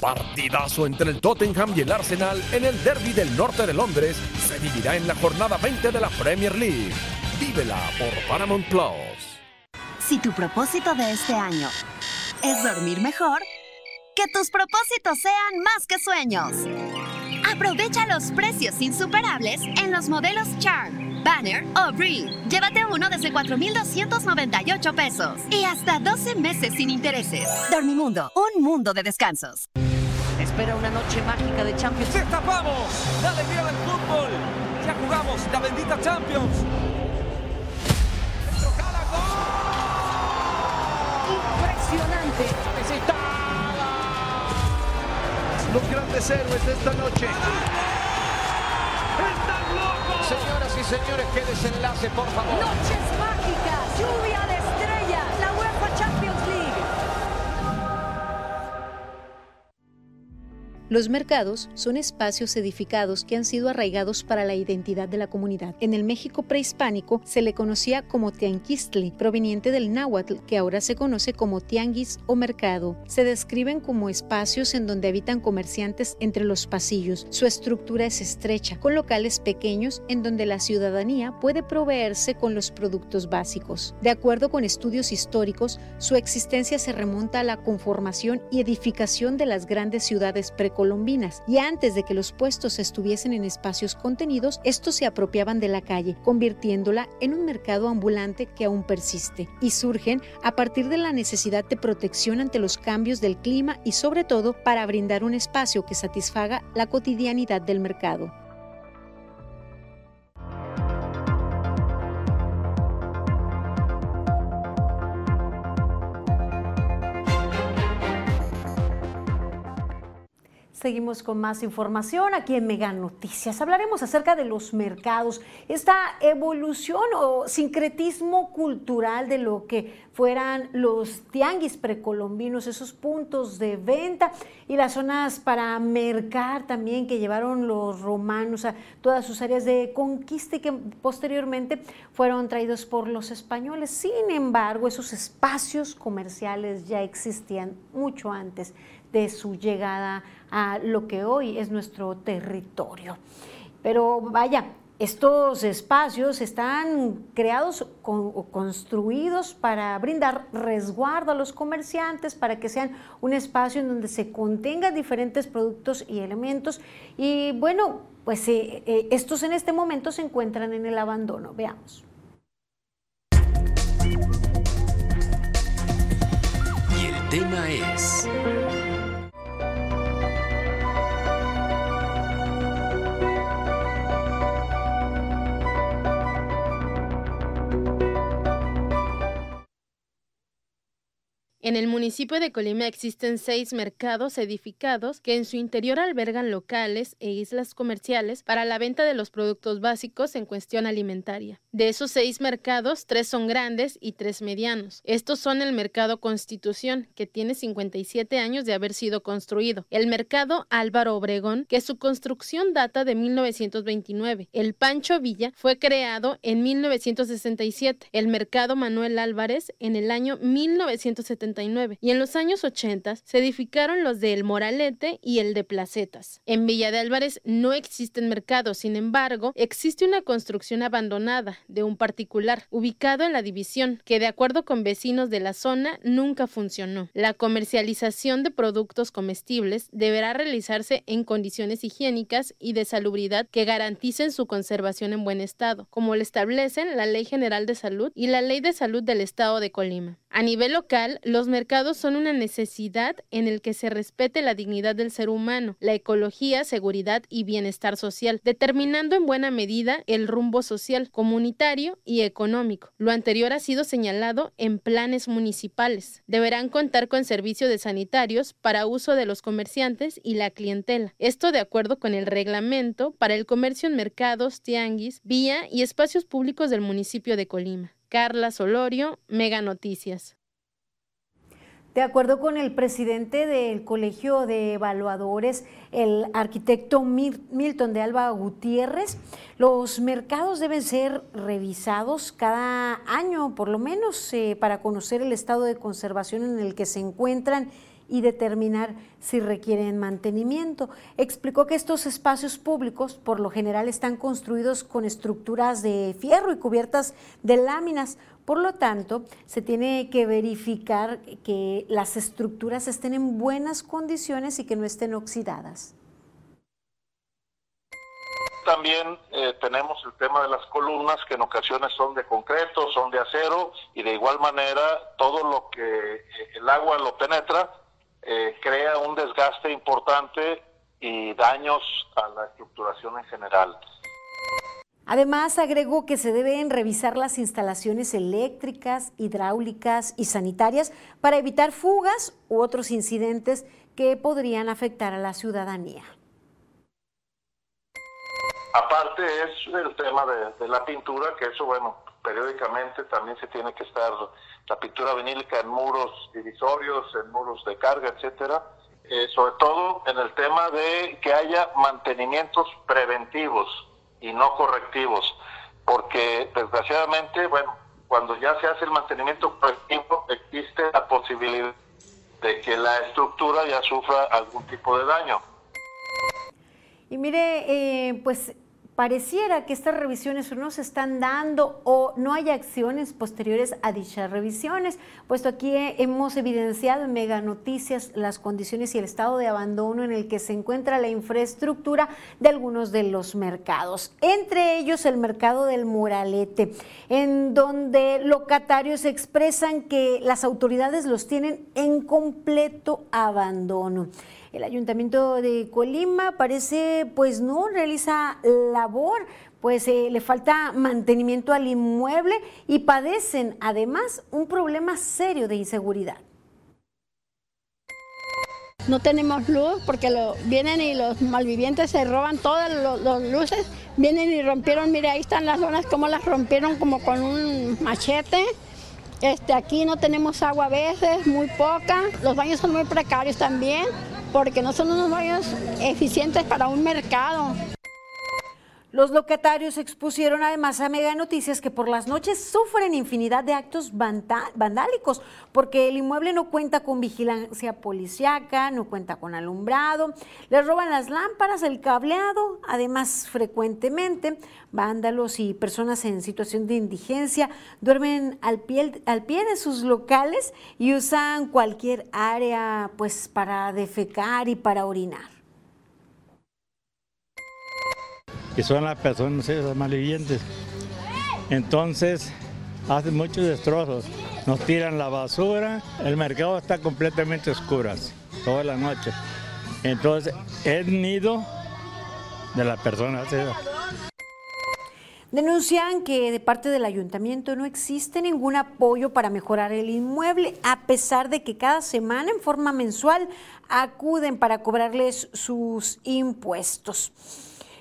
Partidazo entre el Tottenham y el Arsenal en el derby del norte de Londres se vivirá en la jornada 20 de la Premier League. Vívela por Paramount Plus. Si tu propósito de este año es dormir mejor, que tus propósitos sean más que sueños. Aprovecha los precios insuperables en los modelos Charm, Banner o Breed. Llévate uno desde 4,298 pesos y hasta 12 meses sin intereses. Dormimundo, un mundo de descansos. Espera una noche mágica de Champions. ¡Destapamos! ¡La alegría del fútbol! ¡Ya jugamos la bendita Champions! Impresionante. Los grandes héroes de esta noche. ¡Están locos! Señoras y señores, qué desenlace, por favor. Noches mágicas, lluvia de Los mercados son espacios edificados que han sido arraigados para la identidad de la comunidad. En el México prehispánico se le conocía como tianquistli, proveniente del náhuatl, que ahora se conoce como tianguis o mercado. Se describen como espacios en donde habitan comerciantes entre los pasillos. Su estructura es estrecha, con locales pequeños en donde la ciudadanía puede proveerse con los productos básicos. De acuerdo con estudios históricos, su existencia se remonta a la conformación y edificación de las grandes ciudades precolombinas colombinas y antes de que los puestos estuviesen en espacios contenidos, estos se apropiaban de la calle, convirtiéndola en un mercado ambulante que aún persiste y surgen a partir de la necesidad de protección ante los cambios del clima y sobre todo para brindar un espacio que satisfaga la cotidianidad del mercado. Seguimos con más información aquí en Mega Noticias. Hablaremos acerca de los mercados, esta evolución o sincretismo cultural de lo que fueran los tianguis precolombinos, esos puntos de venta y las zonas para mercar también que llevaron los romanos a todas sus áreas de conquista y que posteriormente fueron traídos por los españoles. Sin embargo, esos espacios comerciales ya existían mucho antes de su llegada a lo que hoy es nuestro territorio. Pero vaya, estos espacios están creados o construidos para brindar resguardo a los comerciantes, para que sean un espacio en donde se contengan diferentes productos y elementos. Y bueno, pues eh, eh, estos en este momento se encuentran en el abandono. Veamos. Y el tema es... En el municipio de Colima existen seis mercados edificados que en su interior albergan locales e islas comerciales para la venta de los productos básicos en cuestión alimentaria. De esos seis mercados, tres son grandes y tres medianos. Estos son el Mercado Constitución, que tiene 57 años de haber sido construido, el Mercado Álvaro Obregón, que su construcción data de 1929, el Pancho Villa fue creado en 1967, el Mercado Manuel Álvarez en el año 1970 y en los años 80 se edificaron los de El Moralete y el de Placetas. En Villa de Álvarez no existen mercados, sin embargo, existe una construcción abandonada de un particular ubicado en la división que de acuerdo con vecinos de la zona nunca funcionó. La comercialización de productos comestibles deberá realizarse en condiciones higiénicas y de salubridad que garanticen su conservación en buen estado, como lo establecen la Ley General de Salud y la Ley de Salud del Estado de Colima. A nivel local, los mercados son una necesidad en el que se respete la dignidad del ser humano, la ecología, seguridad y bienestar social, determinando en buena medida el rumbo social, comunitario y económico. Lo anterior ha sido señalado en planes municipales. Deberán contar con servicios de sanitarios para uso de los comerciantes y la clientela. Esto de acuerdo con el reglamento para el comercio en mercados, tianguis, vía y espacios públicos del municipio de Colima. Carla Solorio, Mega Noticias. De acuerdo con el presidente del Colegio de Evaluadores, el arquitecto Milton de Alba Gutiérrez, los mercados deben ser revisados cada año, por lo menos, eh, para conocer el estado de conservación en el que se encuentran y determinar si requieren mantenimiento. Explicó que estos espacios públicos por lo general están construidos con estructuras de fierro y cubiertas de láminas. Por lo tanto, se tiene que verificar que las estructuras estén en buenas condiciones y que no estén oxidadas. También eh, tenemos el tema de las columnas que en ocasiones son de concreto, son de acero y de igual manera todo lo que eh, el agua lo penetra eh, crea un desgaste importante y daños a la estructuración en general. Además, agregó que se deben revisar las instalaciones eléctricas, hidráulicas y sanitarias para evitar fugas u otros incidentes que podrían afectar a la ciudadanía. Aparte es el tema de, la pintura, que eso, bueno, periódicamente también se tiene que estar la pintura vinílica en muros divisorios, en muros de carga, etcétera. Eh, sobre todo en el tema de que haya mantenimientos preventivos y no correctivos, porque desgraciadamente, bueno, cuando ya se hace el mantenimiento preventivo, existe la posibilidad de que la estructura ya sufra algún tipo de daño. Y mire, eh, pues pareciera que estas revisiones no se están dando o no hay acciones posteriores a dichas revisiones, puesto aquí hemos evidenciado en Mega Noticias las condiciones y el estado de abandono en el que se encuentra la infraestructura de algunos de los mercados, entre ellos el mercado del Moralete, en donde locatarios expresan que las autoridades los tienen en completo abandono. El Ayuntamiento de Colima parece pues no realiza labor, pues eh, le falta mantenimiento al inmueble y padecen además un problema serio de inseguridad. No tenemos luz porque lo, vienen y los malvivientes se roban todas las luces. Vienen y rompieron, mire, ahí están las zonas como las rompieron como con un machete. Este, aquí no tenemos agua a veces, muy poca. Los baños son muy precarios también porque no son unos baños eficientes para un mercado. Los locatarios expusieron además a Mega Noticias que por las noches sufren infinidad de actos vandálicos porque el inmueble no cuenta con vigilancia policiaca, no cuenta con alumbrado, les roban las lámparas, el cableado, además frecuentemente vándalos y personas en situación de indigencia duermen al pie, al pie de sus locales y usan cualquier área pues para defecar y para orinar. Que son las personas esas malvivientes. Entonces hacen muchos destrozos, nos tiran la basura, el mercado está completamente oscuro toda la noche. Entonces es nido de las personas. Denuncian que de parte del ayuntamiento no existe ningún apoyo para mejorar el inmueble, a pesar de que cada semana en forma mensual acuden para cobrarles sus impuestos.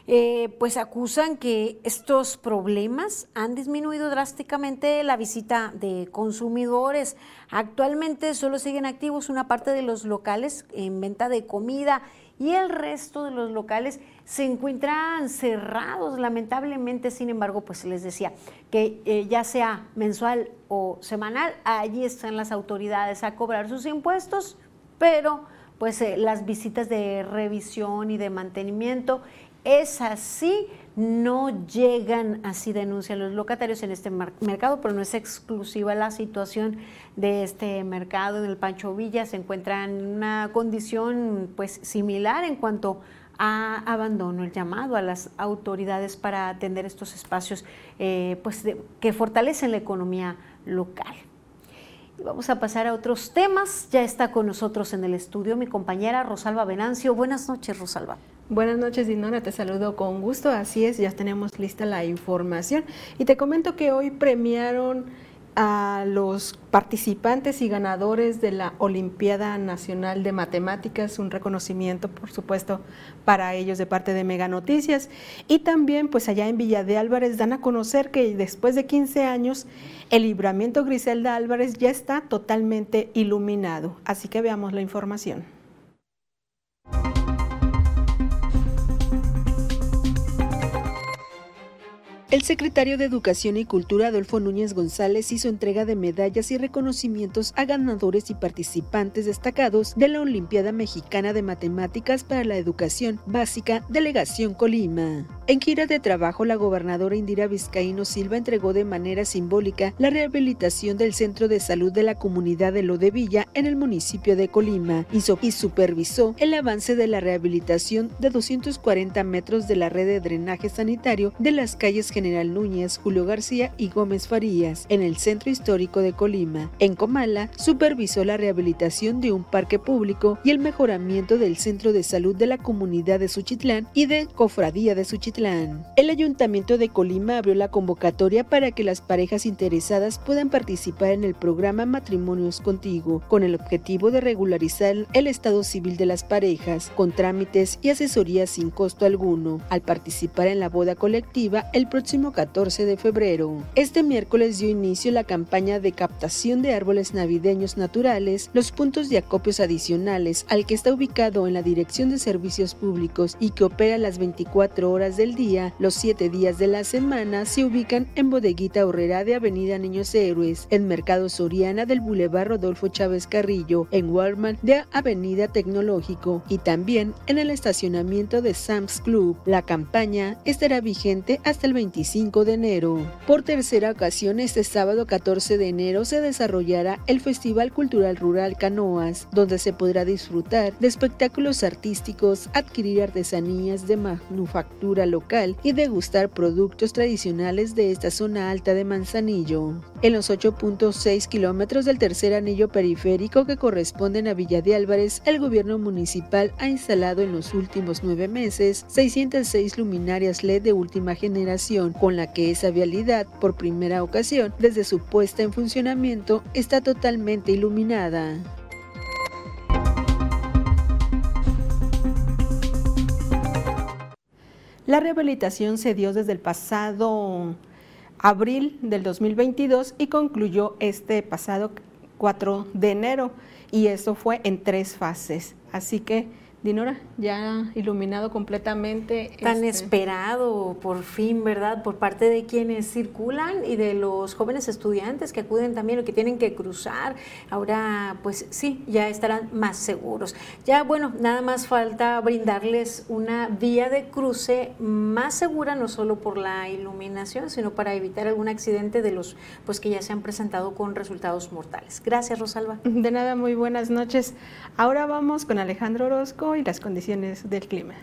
Eh, pues acusan que estos problemas han disminuido drásticamente la visita de consumidores. Actualmente solo siguen activos una parte de los locales en venta de comida y el resto de los locales se encuentran cerrados lamentablemente. Sin embargo, pues les decía que eh, ya sea mensual o semanal, allí están las autoridades a cobrar sus impuestos, pero pues eh, las visitas de revisión y de mantenimiento es así, no llegan, así denuncian los locatarios en este mercado, pero no es exclusiva la situación de este mercado. En el Pancho Villa se encuentra en una condición pues similar en cuanto a abandono, el llamado a las autoridades para atender estos espacios eh, pues que fortalecen la economía local. vamos a pasar a otros temas. Ya está con nosotros en el estudio mi compañera Rosalba Venancio. Buenas noches, Rosalba. Buenas noches, Dinora, te saludo con gusto. Así es, ya tenemos lista la información. Y te comento que hoy premiaron a los participantes y ganadores de la Olimpiada Nacional de Matemáticas, un reconocimiento, por supuesto, para ellos de parte de Mega Noticias. Y también, pues allá en Villa de Álvarez dan a conocer que después de 15 años, el libramiento Griselda Álvarez ya está totalmente iluminado. Así que veamos la información. El secretario de Educación y Cultura, Adolfo Núñez González, hizo entrega de medallas y reconocimientos a ganadores y participantes destacados de la Olimpiada Mexicana de Matemáticas para la Educación Básica, Delegación Colima. En gira de trabajo, la gobernadora Indira Vizcaíno Silva entregó de manera simbólica la rehabilitación del Centro de Salud de la comunidad de Lodevilla en el municipio de Colima y supervisó el avance de la rehabilitación de 240 metros de la red de drenaje sanitario de las calles General Núñez, Julio García y Gómez Farías, en el centro histórico de Colima. En Comala, supervisó la rehabilitación de un parque público y el mejoramiento del centro de salud de la comunidad de Suchitlán y de Cofradía de Suchitlán. El ayuntamiento de Colima abrió la convocatoria para que las parejas interesadas puedan participar en el programa Matrimonios Contigo, con el objetivo de regularizar el estado civil de las parejas, con trámites y asesoría sin costo alguno. Al participar en la boda colectiva, el próximo 14 de febrero. Este miércoles dio inicio la campaña de captación de árboles navideños naturales, los puntos de acopios adicionales, al que está ubicado en la Dirección de Servicios Públicos y que opera las 24 horas del día, los 7 días de la semana, se ubican en Bodeguita Horrera de Avenida Niños Héroes, en Mercado Soriana del Boulevard Rodolfo Chávez Carrillo, en Walmart de Avenida Tecnológico y también en el estacionamiento de Sam's Club. La campaña estará vigente hasta el 25 de enero. Por tercera ocasión, este sábado 14 de enero se desarrollará el Festival Cultural Rural Canoas, donde se podrá disfrutar de espectáculos artísticos, adquirir artesanías de manufactura local y degustar productos tradicionales de esta zona alta de Manzanillo. En los 8.6 kilómetros del tercer anillo periférico que corresponden a Villa de Álvarez, el gobierno municipal ha instalado en los últimos nueve meses 606 luminarias LED de última generación con la que esa vialidad, por primera ocasión, desde su puesta en funcionamiento, está totalmente iluminada. La rehabilitación se dio desde el pasado abril del 2022 y concluyó este pasado 4 de enero y esto fue en tres fases. Así que Dinora, ya iluminado completamente. Tan este esperado, por fin, ¿verdad? Por parte de quienes circulan y de los jóvenes estudiantes que acuden también o que tienen que cruzar. Ahora, pues sí, ya estarán más seguros. Ya, bueno, nada más falta brindarles una vía de cruce más segura, no solo por la iluminación, sino para evitar algún accidente de los pues que ya se han presentado con resultados mortales. Gracias, Rosalba. De nada, muy buenas noches. Ahora vamos con Alejandro Orozco y las condiciones del clima.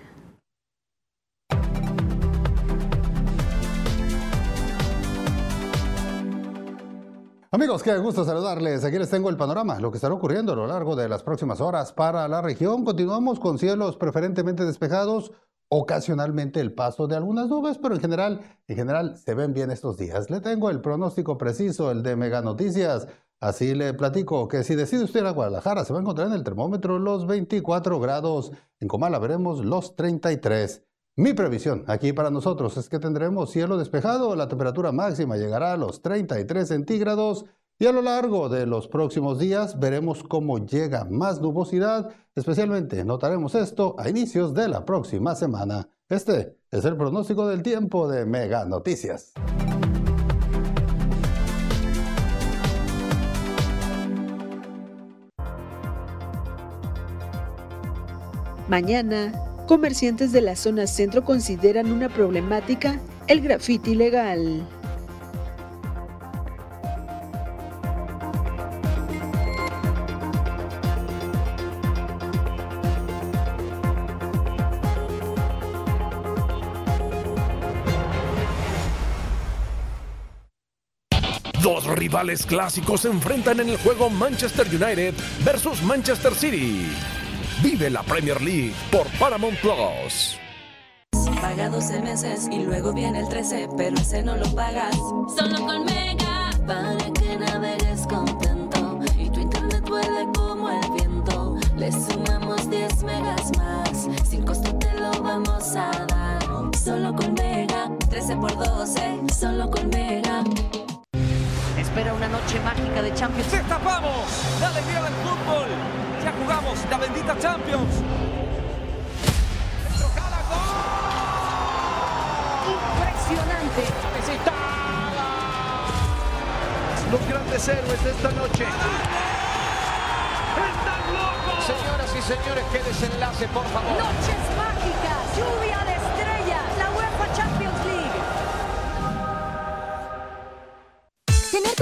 Amigos, qué gusto saludarles. Aquí les tengo el panorama, lo que estará ocurriendo a lo largo de las próximas horas para la región. Continuamos con cielos preferentemente despejados, ocasionalmente el paso de algunas nubes, pero en general, en general se ven bien estos días. Le tengo el pronóstico preciso, el de Mega Noticias. Así le platico que si decide usted ir a Guadalajara, se va a encontrar en el termómetro los 24 grados. En Comala veremos los 33. Mi previsión aquí para nosotros es que tendremos cielo despejado, la temperatura máxima llegará a los 33 centígrados y a lo largo de los próximos días veremos cómo llega más nubosidad, especialmente notaremos esto a inicios de la próxima semana. Este es el pronóstico del tiempo de Mega Noticias. Mañana, comerciantes de la zona centro consideran una problemática el grafiti ilegal. Dos rivales clásicos se enfrentan en el juego Manchester United versus Manchester City. Vive la Premier League por Paramount Plus. Paga 12 meses y luego viene el 13, pero ese no lo pagas. Solo con Mega, para que navegues contento y tu internet vuele como el viento. Le sumamos 10 megas más, sin costo te lo vamos a dar. Solo con Mega, 13 por 12, solo con Mega. Espera una noche mágica de Champions. ¡Destapamos! ¡La alegría del fútbol! Ya jugamos la bendita Champions. Impresionante. Los grandes héroes de esta noche. ¡Están locos! Señoras y señores, qué desenlace, por favor. Noches mágicas, lluvia de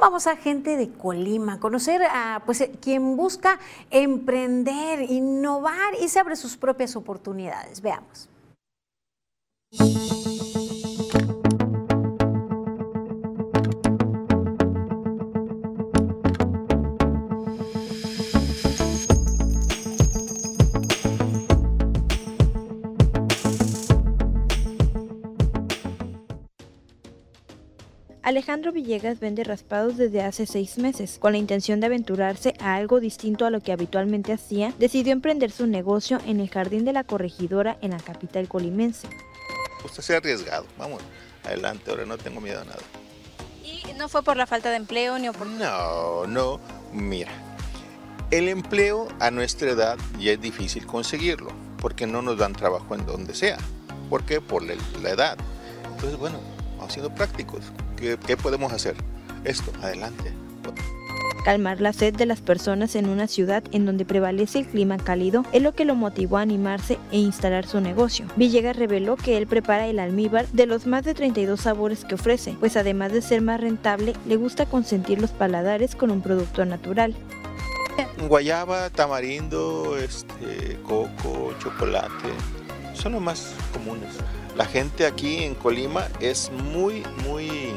Vamos a gente de Colima, conocer a pues, eh, quien busca emprender, innovar y se abre sus propias oportunidades. Veamos. Alejandro Villegas vende raspados desde hace seis meses. Con la intención de aventurarse a algo distinto a lo que habitualmente hacía, decidió emprender su negocio en el jardín de la corregidora en la capital colimense. Usted se ha arriesgado, vamos, adelante, ahora no tengo miedo a nada. ¿Y no fue por la falta de empleo ni por... No, no, mira, el empleo a nuestra edad ya es difícil conseguirlo, porque no nos dan trabajo en donde sea. ¿Por qué? Por la, la edad. Entonces, bueno, vamos siendo prácticos. ¿Qué, ¿Qué, podemos hacer? Esto, adelante. Calmar la sed de las personas en una ciudad en donde prevalece el clima cálido es lo que lo motivó a animarse e instalar su negocio. Villegas reveló que él prepara el almíbar de los más de 32 sabores que ofrece, pues además de ser más rentable, le gusta consentir los paladares con un producto natural. Guayaba, tamarindo, este, coco, chocolate, Son los más comunes. La gente aquí en Colima es muy, muy,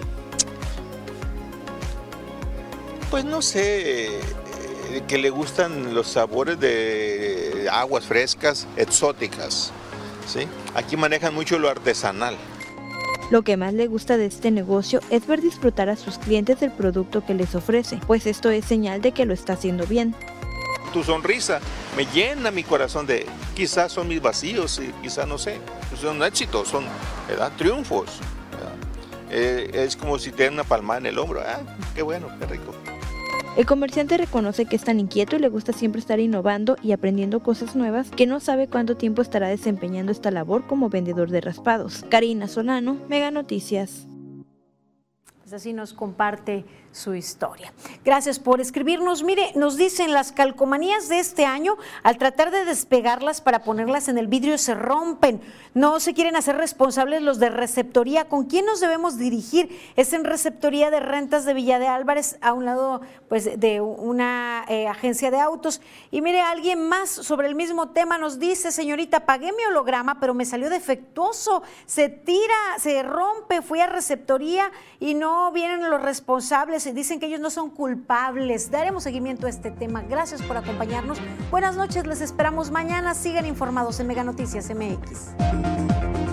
pues no sé, eh, que le gustan los sabores de aguas frescas, exóticas. ¿sí? Aquí manejan mucho lo artesanal. Lo que más le gusta de este negocio es ver disfrutar a sus clientes del producto que les ofrece, pues esto es señal de que lo está haciendo bien. Tu sonrisa me llena mi corazón de quizás son mis vacíos y quizás no sé, son éxitos, son ¿verdad? triunfos. ¿verdad? Eh, es como si te dan una palmada en el hombro, ah, qué bueno, qué rico. El comerciante reconoce que es tan inquieto y le gusta siempre estar innovando y aprendiendo cosas nuevas que no sabe cuánto tiempo estará desempeñando esta labor como vendedor de raspados. Karina Solano, Mega Noticias. Pues así nos comparte su historia. Gracias por escribirnos. Mire, nos dicen las calcomanías de este año, al tratar de despegarlas para ponerlas en el vidrio, se rompen. No se quieren hacer responsables los de receptoría. ¿Con quién nos debemos dirigir? Es en receptoría de rentas de Villa de Álvarez, a un lado pues, de una eh, agencia de autos. Y mire, alguien más sobre el mismo tema nos dice, señorita, pagué mi holograma, pero me salió defectuoso. Se tira, se rompe, fui a receptoría y no vienen los responsables dicen que ellos no son culpables. Daremos seguimiento a este tema. Gracias por acompañarnos. Buenas noches, les esperamos mañana. Sigan informados en Mega Noticias MX.